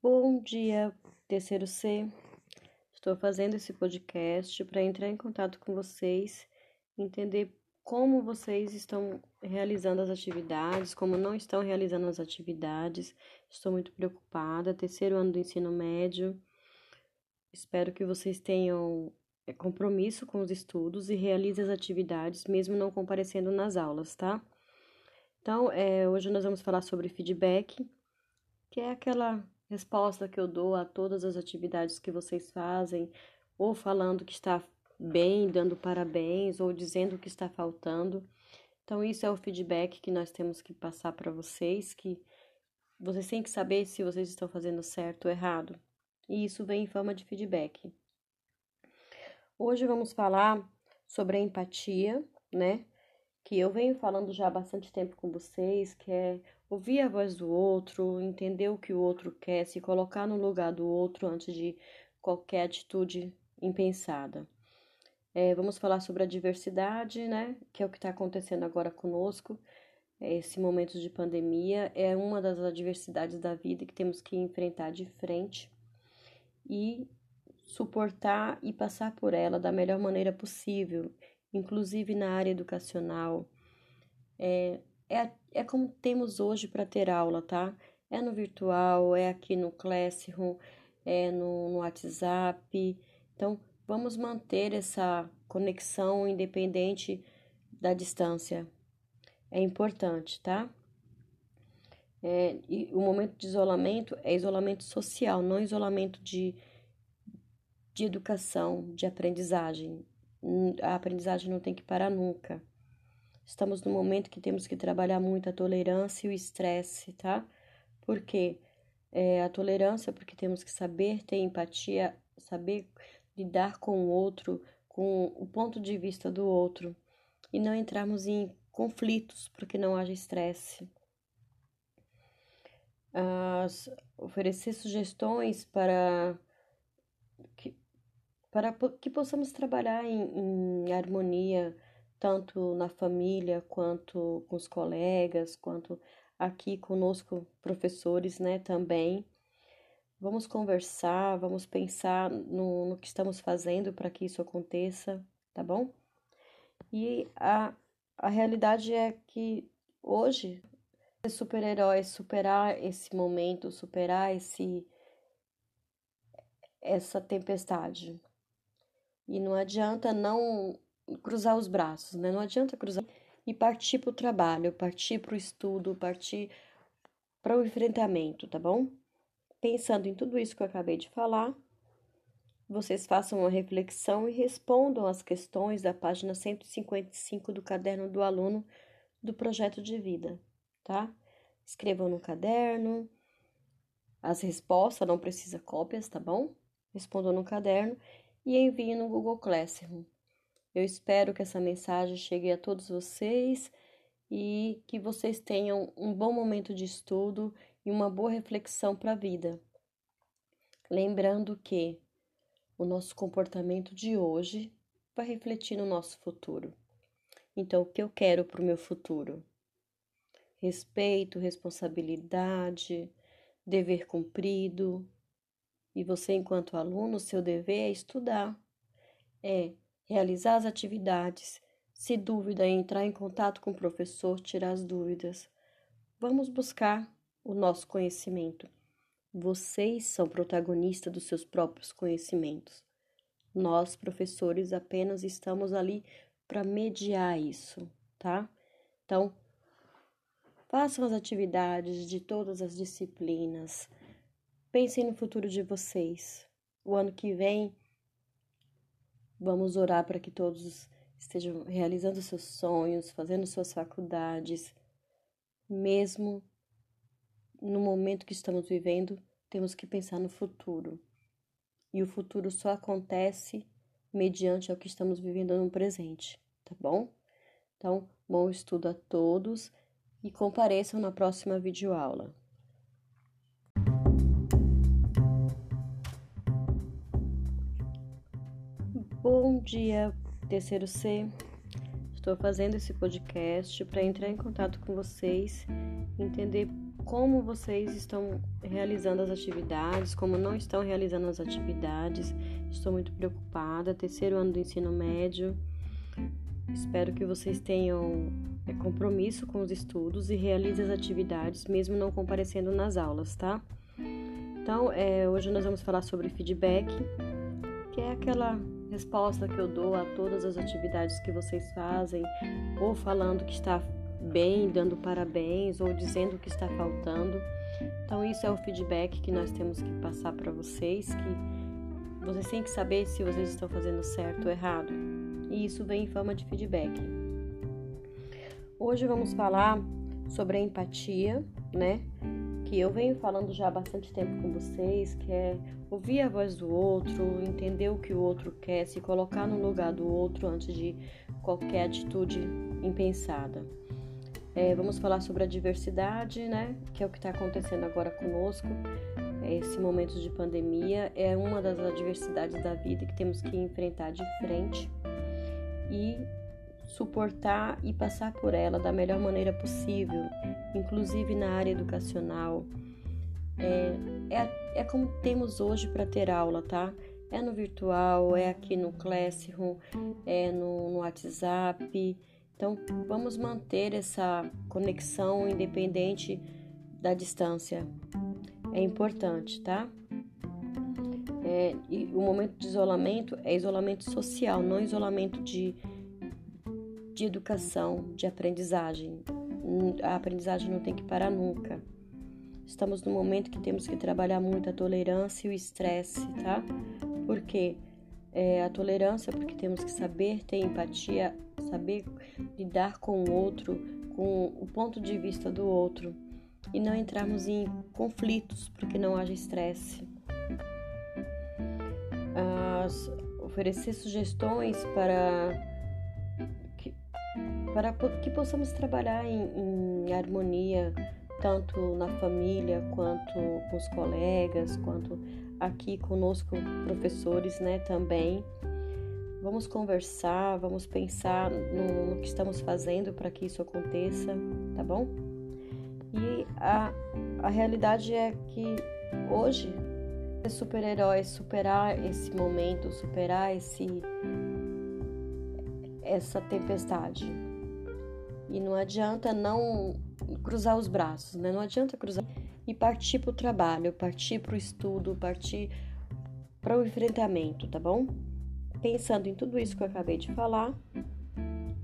Bom dia, terceiro C. Estou fazendo esse podcast para entrar em contato com vocês, entender como vocês estão realizando as atividades, como não estão realizando as atividades. Estou muito preocupada. Terceiro ano do ensino médio. Espero que vocês tenham é, compromisso com os estudos e realizem as atividades, mesmo não comparecendo nas aulas, tá? Então, é, hoje nós vamos falar sobre feedback, que é aquela resposta que eu dou a todas as atividades que vocês fazem, ou falando que está bem, dando parabéns, ou dizendo que está faltando. Então, isso é o feedback que nós temos que passar para vocês, que vocês têm que saber se vocês estão fazendo certo ou errado. E isso vem em forma de feedback. Hoje vamos falar sobre a empatia, né? Que eu venho falando já há bastante tempo com vocês, que é ouvir a voz do outro, entender o que o outro quer, se colocar no lugar do outro antes de qualquer atitude impensada. É, vamos falar sobre a diversidade, né? Que é o que está acontecendo agora conosco. Esse momento de pandemia é uma das adversidades da vida que temos que enfrentar de frente e suportar e passar por ela da melhor maneira possível, inclusive na área educacional. É, é, é como temos hoje para ter aula, tá? É no virtual, é aqui no Classroom, é no, no WhatsApp. Então, vamos manter essa conexão independente da distância. É importante, tá? É, e o momento de isolamento é isolamento social, não isolamento de, de educação, de aprendizagem. A aprendizagem não tem que parar nunca. Estamos no momento que temos que trabalhar muito a tolerância e o estresse, tá? Porque é, a tolerância, porque temos que saber ter empatia, saber lidar com o outro, com o ponto de vista do outro e não entrarmos em conflitos porque não haja estresse. Oferecer sugestões para para que possamos trabalhar em, em harmonia tanto na família quanto com os colegas, quanto aqui conosco, professores, né, também. Vamos conversar, vamos pensar no, no que estamos fazendo para que isso aconteça, tá bom? E a, a realidade é que hoje, super-herói, superar esse momento, superar esse essa tempestade. E não adianta não cruzar os braços, né? Não adianta cruzar e partir para o trabalho, partir para o estudo, partir para o enfrentamento, tá bom? Pensando em tudo isso que eu acabei de falar, vocês façam uma reflexão e respondam as questões da página 155 do caderno do aluno do projeto de vida, tá? Escrevam no caderno as respostas, não precisa cópias, tá bom? Respondam no caderno e enviem no Google Classroom. Eu espero que essa mensagem chegue a todos vocês e que vocês tenham um bom momento de estudo e uma boa reflexão para a vida. Lembrando que o nosso comportamento de hoje vai refletir no nosso futuro. Então, o que eu quero para o meu futuro? Respeito, responsabilidade, dever cumprido. E você, enquanto aluno, seu dever é estudar, é realizar as atividades. Se dúvida, entrar em contato com o professor, tirar as dúvidas. Vamos buscar o nosso conhecimento. Vocês são protagonistas dos seus próprios conhecimentos. Nós, professores, apenas estamos ali para mediar isso, tá? Então, façam as atividades de todas as disciplinas. Pensem no futuro de vocês. O ano que vem Vamos orar para que todos estejam realizando seus sonhos, fazendo suas faculdades. Mesmo no momento que estamos vivendo, temos que pensar no futuro. E o futuro só acontece mediante o que estamos vivendo no presente, tá bom? Então, bom estudo a todos e compareçam na próxima videoaula. Bom dia, terceiro C. Estou fazendo esse podcast para entrar em contato com vocês, entender como vocês estão realizando as atividades, como não estão realizando as atividades. Estou muito preocupada. Terceiro ano do ensino médio. Espero que vocês tenham é, compromisso com os estudos e realizem as atividades, mesmo não comparecendo nas aulas, tá? Então, é, hoje nós vamos falar sobre feedback, que é aquela resposta que eu dou a todas as atividades que vocês fazem, ou falando que está bem, dando parabéns, ou dizendo que está faltando. Então, isso é o feedback que nós temos que passar para vocês, que vocês têm que saber se vocês estão fazendo certo ou errado. E isso vem em forma de feedback. Hoje vamos falar sobre a empatia, né? Que eu venho falando já há bastante tempo com vocês, que é ouvir a voz do outro, entender o que o outro quer, se colocar no lugar do outro antes de qualquer atitude impensada. É, vamos falar sobre a diversidade, né? Que é o que está acontecendo agora conosco. Esse momento de pandemia é uma das adversidades da vida que temos que enfrentar de frente e suportar e passar por ela da melhor maneira possível, inclusive na área educacional. É, é, é como temos hoje para ter aula, tá? É no virtual, é aqui no Classroom, é no, no WhatsApp. Então, vamos manter essa conexão independente da distância. É importante, tá? É, e o momento de isolamento é isolamento social, não isolamento de de educação, de aprendizagem. A aprendizagem não tem que parar nunca. Estamos no momento que temos que trabalhar muito a tolerância e o estresse, tá? Porque é, a tolerância, porque temos que saber ter empatia, saber lidar com o outro, com o ponto de vista do outro e não entrarmos em conflitos porque não haja estresse. Oferecer sugestões para para que possamos trabalhar em, em harmonia, tanto na família, quanto com os colegas, quanto aqui conosco, professores, né, também. Vamos conversar, vamos pensar no, no que estamos fazendo para que isso aconteça, tá bom? E a, a realidade é que hoje, ser super-herói, superar esse momento, superar esse essa tempestade, e não adianta não cruzar os braços, né? Não adianta cruzar e partir para o trabalho, partir para o estudo, partir para o enfrentamento, tá bom? Pensando em tudo isso que eu acabei de falar,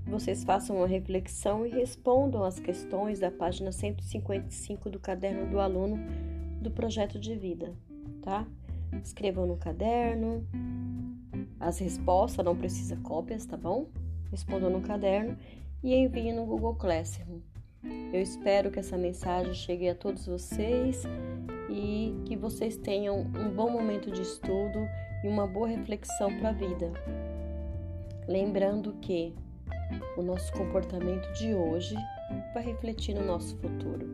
vocês façam uma reflexão e respondam as questões da página 155 do caderno do aluno do projeto de vida, tá? Escrevam no caderno as respostas, não precisa cópias, tá bom? Respondam no caderno e envie no Google Classroom. Eu espero que essa mensagem chegue a todos vocês e que vocês tenham um bom momento de estudo e uma boa reflexão para a vida. Lembrando que o nosso comportamento de hoje vai refletir no nosso futuro.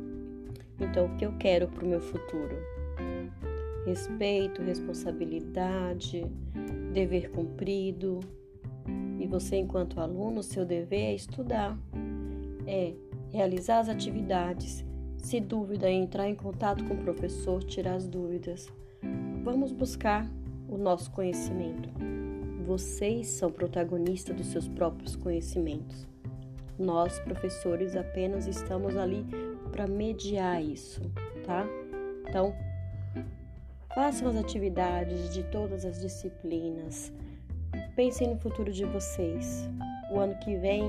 Então, o que eu quero para o meu futuro? Respeito, responsabilidade, dever cumprido, e você, enquanto aluno, seu dever é estudar, é realizar as atividades. Se dúvida, entrar em contato com o professor, tirar as dúvidas. Vamos buscar o nosso conhecimento. Vocês são protagonistas dos seus próprios conhecimentos. Nós, professores, apenas estamos ali para mediar isso, tá? Então, façam as atividades de todas as disciplinas. Pensem no futuro de vocês. O ano que vem,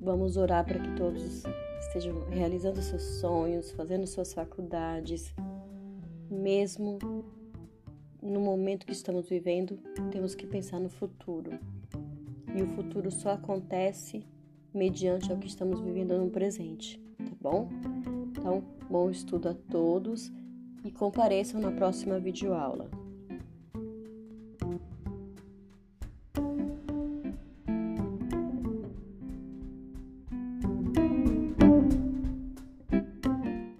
vamos orar para que todos estejam realizando seus sonhos, fazendo suas faculdades. Mesmo no momento que estamos vivendo, temos que pensar no futuro. E o futuro só acontece mediante o que estamos vivendo no presente, tá bom? Então, bom estudo a todos e compareçam na próxima videoaula.